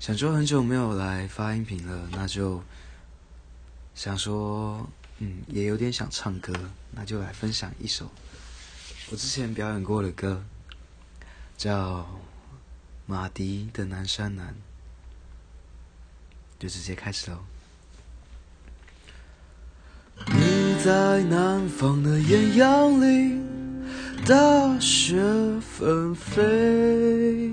想说很久没有来发音频了，那就想说，嗯，也有点想唱歌，那就来分享一首我之前表演过的歌，叫马迪的《南山南》，就直接开始喽。你在南方的艳阳里，大雪纷飞；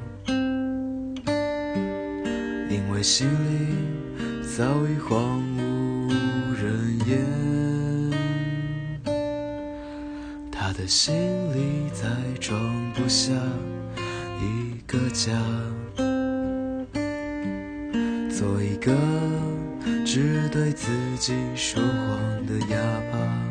因为心里早已荒无人烟。他的心里再装不下一个家，做一个只对自己说谎的哑巴。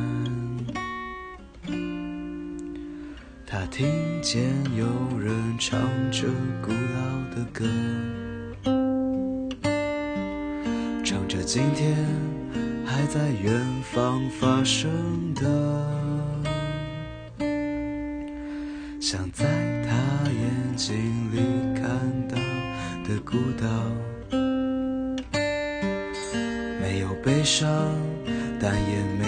他听见有人唱着古老的歌，唱着今天还在远方发生的，像在他眼睛里看到的孤岛，没有悲伤，但也没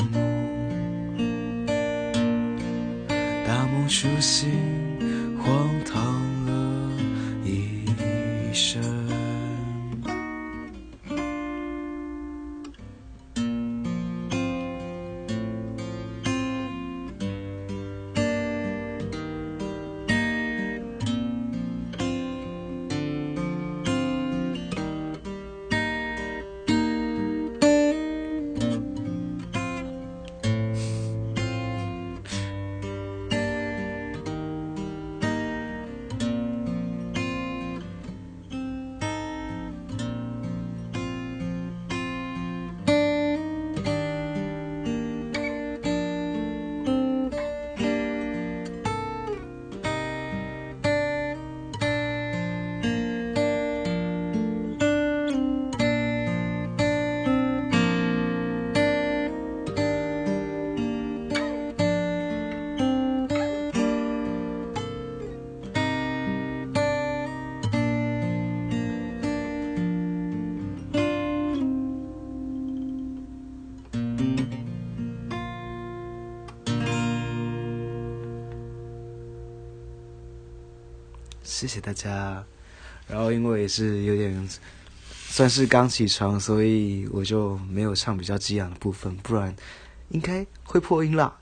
大梦初醒，荒唐谢谢大家。然后因为也是有点算是刚起床，所以我就没有唱比较激昂的部分，不然应该会破音啦。